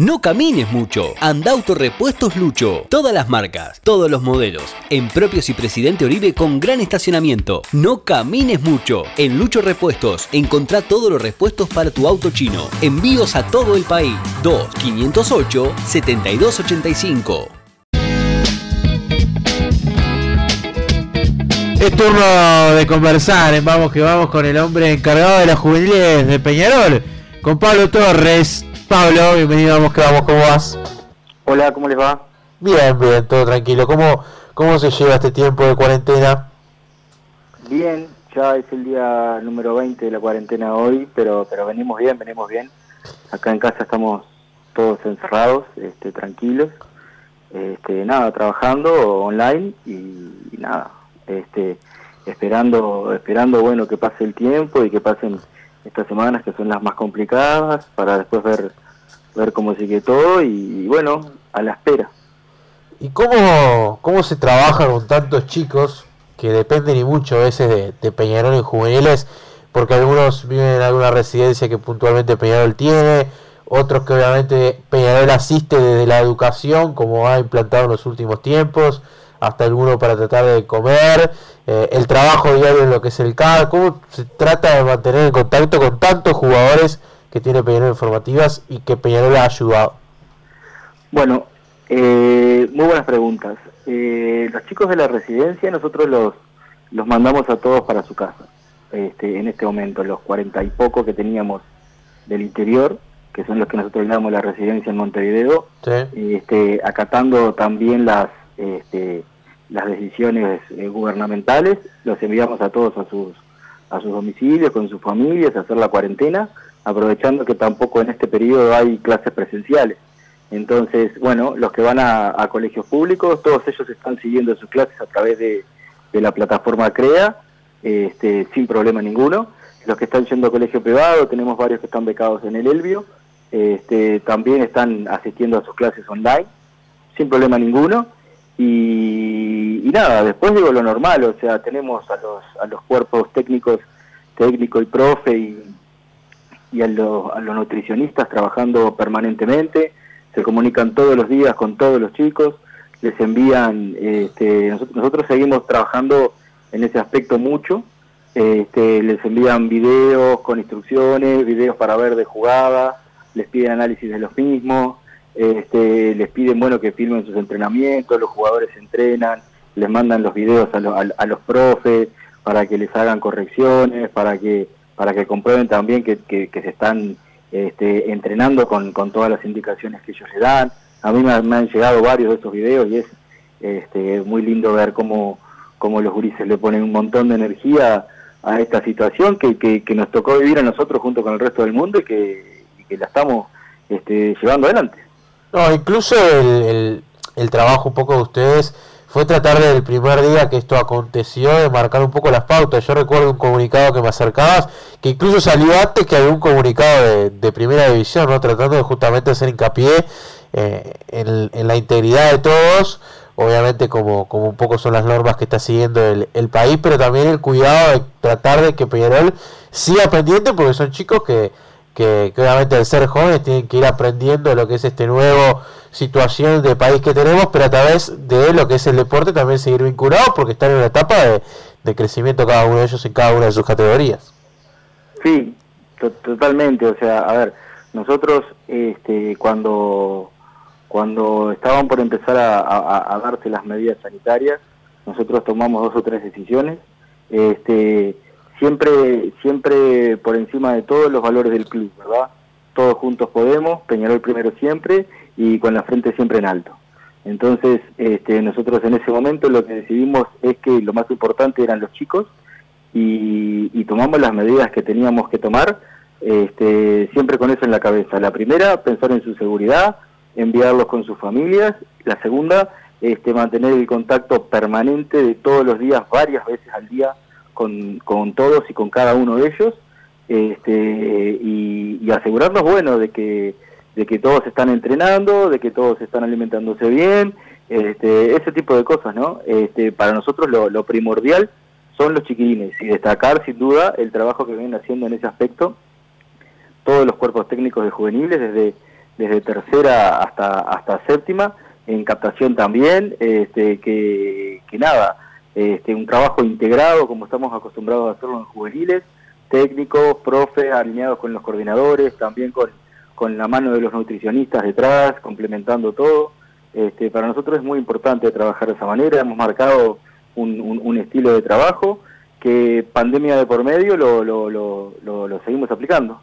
No camines mucho. Anda Autorepuestos Lucho. Todas las marcas, todos los modelos. En Propios y Presidente Oribe con gran estacionamiento. No camines mucho. En Lucho Repuestos, encontrá todos los repuestos para tu auto chino. Envíos a todo el país. 2 508 7285. Es turno de conversar, en vamos que vamos con el hombre encargado de las juveniles de Peñarol, con Pablo Torres. Pablo, bienvenido, vamos que vamos, ¿cómo vas? Hola, ¿cómo les va? Bien, bien, todo tranquilo. ¿Cómo, cómo se lleva este tiempo de cuarentena? Bien, ya es el día número 20 de la cuarentena hoy, pero pero venimos bien, venimos bien. Acá en casa estamos todos encerrados, este, tranquilos. Este, nada, trabajando online y, y nada, este, esperando, esperando bueno que pase el tiempo y que pasen estas semanas que son las más complicadas para después ver ver cómo sigue todo y, bueno, a la espera. ¿Y cómo, cómo se trabaja con tantos chicos que dependen y mucho a veces de, de Peñarol en juveniles? Porque algunos viven en alguna residencia que puntualmente Peñarol tiene, otros que obviamente Peñarol asiste desde la educación, como ha implantado en los últimos tiempos, hasta alguno para tratar de comer, eh, el trabajo diario en lo que es el CAD, cómo se trata de mantener en contacto con tantos jugadores que tiene Peñarol Informativas y que Peñarol ha ayudado. Bueno, eh, muy buenas preguntas. Eh, los chicos de la residencia nosotros los, los mandamos a todos para su casa. Este, en este momento, los cuarenta y poco que teníamos del interior, que son los que nosotros llamamos la residencia en Montevideo, este, acatando también las este, las decisiones eh, gubernamentales, los enviamos a todos a sus, a sus domicilios, con sus familias, a hacer la cuarentena, aprovechando que tampoco en este periodo hay clases presenciales. Entonces, bueno, los que van a, colegios públicos, todos ellos están siguiendo sus clases a través de, la plataforma CREA, este, sin problema ninguno. Los que están yendo a colegio privado, tenemos varios que están becados en el Elvio, este, también están asistiendo a sus clases online, sin problema ninguno. Y, nada, después digo lo normal, o sea, tenemos a los, a los cuerpos técnicos, técnico y profe y, y a, los, a los nutricionistas trabajando permanentemente, se comunican todos los días con todos los chicos, les envían, este, nosotros, nosotros seguimos trabajando en ese aspecto mucho, este, les envían videos con instrucciones, videos para ver de jugada, les piden análisis de los mismos, este, les piden bueno que filmen sus entrenamientos, los jugadores entrenan, les mandan los videos a, los profes para que les hagan correcciones, para que para que comprueben también que, se están este, entrenando con, todas las indicaciones que ellos le dan. A mí me, han llegado varios de esos videos y es este, muy lindo ver cómo, cómo los gurises le ponen un montón de energía a esta situación que, que, nos tocó vivir a nosotros junto con el resto del mundo y que, y que la estamos este, llevando adelante. No, incluso el, el, trabajo un poco de ustedes fue tratar desde el primer día que esto aconteció de marcar un poco las pautas. Yo recuerdo un comunicado que me acercabas, que incluso salió antes que un comunicado de, de primera división, ¿no? tratando de justamente hacer hincapié eh, en, en, la integridad de todos, obviamente como, como un poco son las normas que está siguiendo el, el país, pero también el cuidado de tratar de que Peñarol siga pendiente, porque son chicos que que, obviamente al ser jóvenes tienen que ir aprendiendo lo que es este nuevo situación de país que tenemos, pero a través de lo que es el deporte también seguir vinculados porque están en una etapa de, crecimiento cada uno de ellos en cada una de sus categorías. Sí, totalmente, o sea, a ver, nosotros este, cuando, cuando estaban por empezar a, a darse las medidas sanitarias, nosotros tomamos dos o tres decisiones. Este, siempre, siempre por encima de todos los valores del club, ¿verdad? Todos juntos podemos, Peñarol primero siempre y con la frente siempre en alto. Entonces, este, nosotros en ese momento lo que decidimos es que lo más importante eran los chicos y, tomamos las medidas que teníamos que tomar, este, siempre con eso en la cabeza. La primera, pensar en su seguridad, enviarlos con sus familias. La segunda, este, mantener el contacto permanente de todos los días, varias veces al día, con, todos y con cada uno de ellos este, y, asegurarnos, bueno, de que, de que todos están entrenando, de que todos están alimentándose bien, este, ese tipo de cosas, ¿no? Este, para nosotros lo, primordial son los chiquilines y destacar sin duda el trabajo que vienen haciendo en ese aspecto todos los cuerpos técnicos de juveniles desde desde tercera hasta, hasta séptima, en captación también, este, que nada, este, un trabajo integrado como estamos acostumbrados a hacerlo en juveniles, técnicos, profes, alineados con los coordinadores, también con, con la mano de los nutricionistas detrás, complementando todo. Este, para nosotros es muy importante trabajar de esa manera, hemos marcado un, un, estilo de trabajo que pandemia de por medio lo, lo, lo, seguimos aplicando.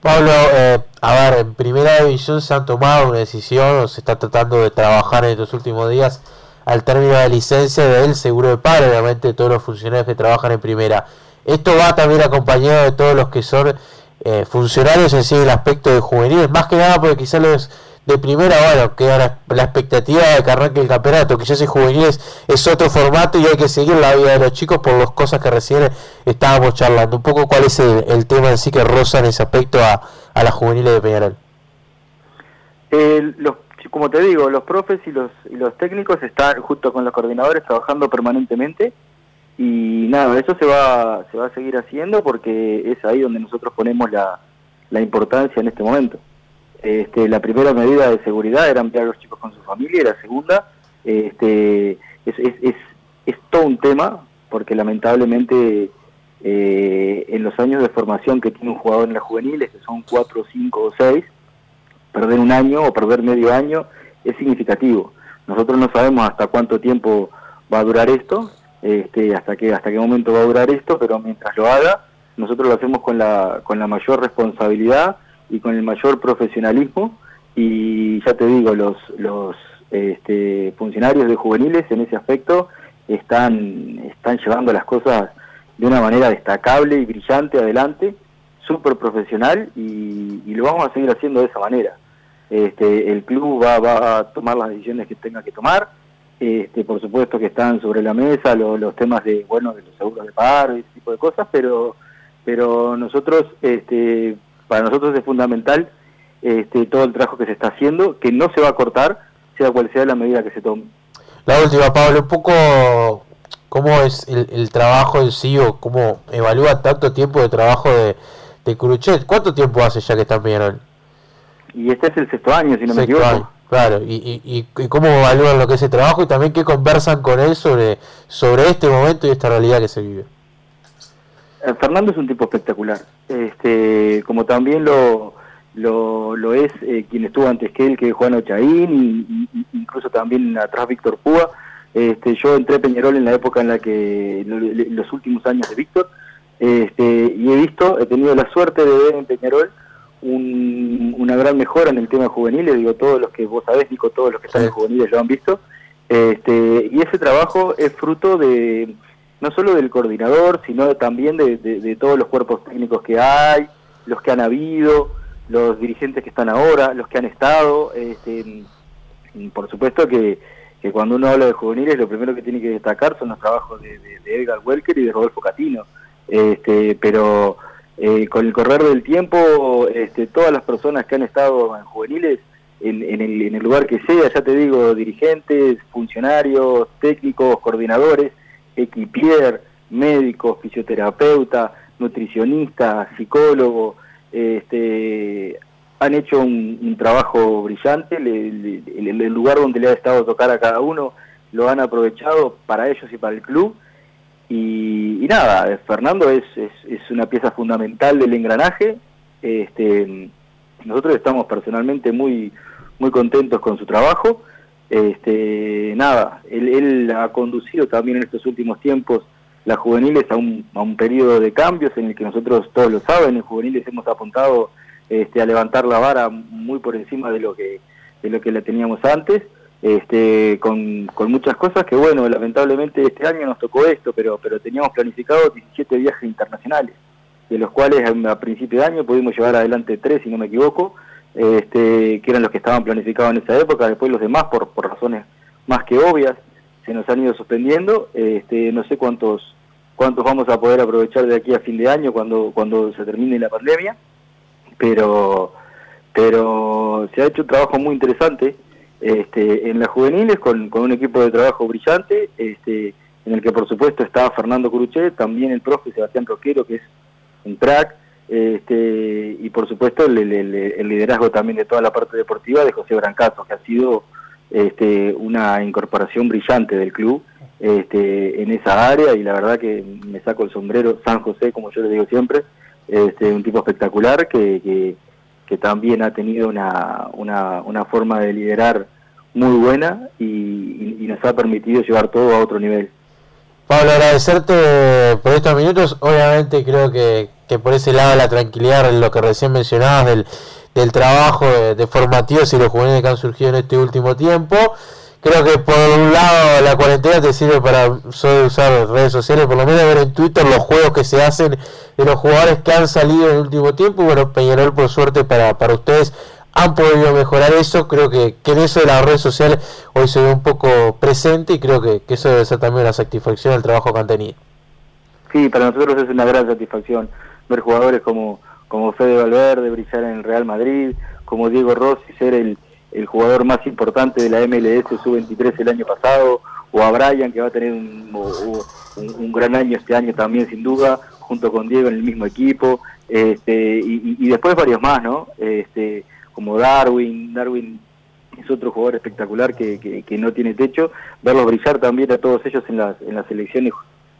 Pablo, eh, a ver, en primera división se han tomado una decisión o se está tratando de trabajar en estos últimos días al término de la licencia del seguro de paro, obviamente todos los funcionarios que trabajan en primera. Esto va también acompañado de todos los que son eh, funcionarios en sí el aspecto de juveniles, más que nada porque quizás los de primera, bueno, queda la, expectativa de que arranque el campeonato, ya es juveniles es otro formato y hay que seguir la vida de los chicos por las cosas que recién estábamos charlando. Un poco cuál es el, tema en sí que roza en ese aspecto a, a las juveniles de Peñarol. los, como te digo, los profes y los, y los técnicos están junto con los coordinadores trabajando permanentemente y nada, eso se va, se va a seguir haciendo porque es ahí donde nosotros ponemos la, la importancia en este momento. Este, la primera medida de seguridad era ampliar a los chicos con su familia y la segunda este, es, es, es, todo un tema porque lamentablemente eh, en los años de formación que tiene un jugador en la juveniles, que son cuatro, cinco o seis, perder un año o perder medio año es significativo. Nosotros no sabemos hasta cuánto tiempo va a durar esto, este, hasta qué hasta qué momento va a durar esto, pero mientras lo haga, nosotros lo hacemos con la con la mayor responsabilidad y con el mayor profesionalismo y ya te digo, los, los este, funcionarios de juveniles en ese aspecto están, están llevando las cosas de una manera destacable y brillante adelante, súper profesional y, lo vamos a seguir haciendo de esa manera. Este, el club va, va, a tomar las decisiones que tenga que tomar, este, por supuesto que están sobre la mesa los, temas de bueno de los seguros de paro y ese tipo de cosas, pero pero nosotros este, para nosotros es fundamental este, todo el trabajo que se está haciendo, que no se va a cortar, sea cual sea la medida que se tome. La última, Pablo, un poco cómo es el, trabajo en sí o cómo evalúa tanto tiempo de trabajo de, de Cruchet. ¿Cuánto tiempo hace ya que está en Y este es el sexto año, si no me equivoco. claro, y, y, cómo evalúan lo que es el trabajo y también qué conversan con él sobre, sobre este momento y esta realidad que se vive. Eh, Fernando es un tipo espectacular, este, como también lo, lo, es eh, quien estuvo antes que él, que es Juan Ochaín, y, incluso también atrás Víctor Púa. Este, yo entré a Peñarol en la época en la que, los últimos años de Víctor, este, y he visto, he tenido la suerte de ver en Peñarol una gran mejora en el tema juvenil, digo, todos los que vos sabés, Nico, todos los que están en juveniles lo han visto, este, y ese trabajo es fruto de no solo del coordinador, sino también de, todos los cuerpos técnicos que hay, los que han habido, los dirigentes que están ahora, los que han estado. Este, por supuesto que, cuando uno habla de juveniles, lo primero que tiene que destacar son los trabajos de, Edgar Welker y de Rodolfo Catino. Este, pero eh, con el correr del tiempo, este, todas las personas que han estado en juveniles, en, el, en el lugar que sea, ya te digo, dirigentes, funcionarios, técnicos, coordinadores, equipier, médico, fisioterapeuta, nutricionista, psicólogo, este, han hecho un, trabajo brillante, el, lugar donde le ha estado tocar a cada uno lo han aprovechado para ellos y para el club. Y, nada, Fernando es, es, una pieza fundamental del engranaje. Este, nosotros estamos personalmente muy, muy contentos con su trabajo este, nada, él, ha conducido también en estos últimos tiempos las juveniles a un, a un periodo de cambios en el que nosotros, todos lo saben, en juveniles hemos apuntado este, a levantar la vara muy por encima de lo que, de lo que la teníamos antes, este, con, muchas cosas que bueno, lamentablemente este año nos tocó esto, pero, pero teníamos planificado 17 viajes internacionales, de los cuales a, principio de año pudimos llevar adelante tres, si no me equivoco, este, que eran los que estaban planificados en esa época, después los demás, por, por razones más que obvias, se nos han ido suspendiendo, este, no sé cuántos cuántos vamos a poder aprovechar de aquí a fin de año cuando, cuando se termine la pandemia, pero, pero se ha hecho un trabajo muy interesante este, en las juveniles con, con un equipo de trabajo brillante, este, en el que por supuesto está Fernando Cruchet, también el profe Sebastián Roquero, que es un crack, este, y por supuesto el, liderazgo también de toda la parte deportiva de José Brancato, que ha sido este, una incorporación brillante del club este, en esa área y la verdad que me saco el sombrero San José, como yo le digo siempre, este, un tipo espectacular que, que, también ha tenido una, una, una, forma de liderar muy buena y, nos ha permitido llevar todo a otro nivel. Pablo, agradecerte por estos minutos. Obviamente creo que, que por ese lado la tranquilidad, lo que recién mencionabas del, del trabajo de, formativos y los juveniles que han surgido en este último tiempo. Creo que por un lado la cuarentena te sirve para usar redes sociales, por lo menos ver en Twitter los juegos que se hacen de los jugadores que han salido en el último tiempo. Bueno, Peñarol por suerte para, para ustedes han podido mejorar eso. Creo que, que, en eso de las redes sociales hoy se ve un poco presente y creo que, que eso debe ser también una satisfacción del trabajo que han tenido. Sí, para nosotros es una gran satisfacción ver jugadores como, como Fede Valverde brillar en el Real Madrid, como Diego Rossi ser el, el jugador más importante de la MLS Sub-23 el año pasado, o a Brian que va a tener un, un, gran año este año también sin duda, junto con Diego en el mismo equipo, este, y, después varios más, ¿no? Este, como Darwin, Darwin es otro jugador espectacular que, que, que, no tiene techo, verlos brillar también a todos ellos en las, en las selecciones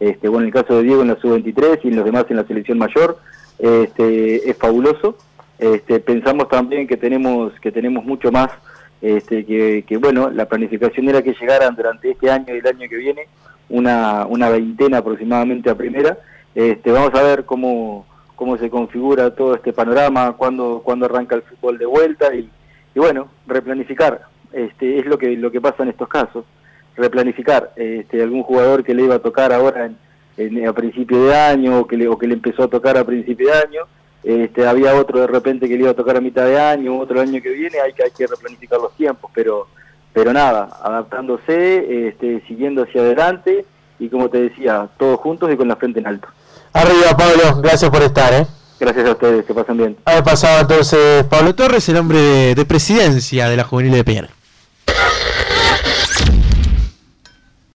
este, bueno, en el caso de Diego en la sub-23 y en los demás en la selección mayor, este, es fabuloso. Este, pensamos también que tenemos, que tenemos mucho más, este, que, bueno, la planificación era que llegaran durante este año y el año que viene una, una veintena aproximadamente a primera. Este, vamos a ver cómo, cómo se configura todo este panorama, cuándo, cuándo arranca el fútbol de vuelta y, y bueno, replanificar. Este, es lo que, lo que pasa en estos casos replanificar este, algún jugador que le iba a tocar ahora en, a principio de año o que, le, o que le empezó a tocar a principio de año. Este, había otro de repente que le iba a tocar a mitad de año, otro año que viene, hay que, hay que replanificar los tiempos, pero, pero nada, adaptándose, este, siguiendo hacia adelante y como te decía, todos juntos y con la frente en alto. Arriba Pablo, gracias por estar. ¿eh? Gracias a ustedes, que pasen bien. Ha pasado entonces Pablo Torres, el hombre de, presidencia de la Juvenil de Peñarol.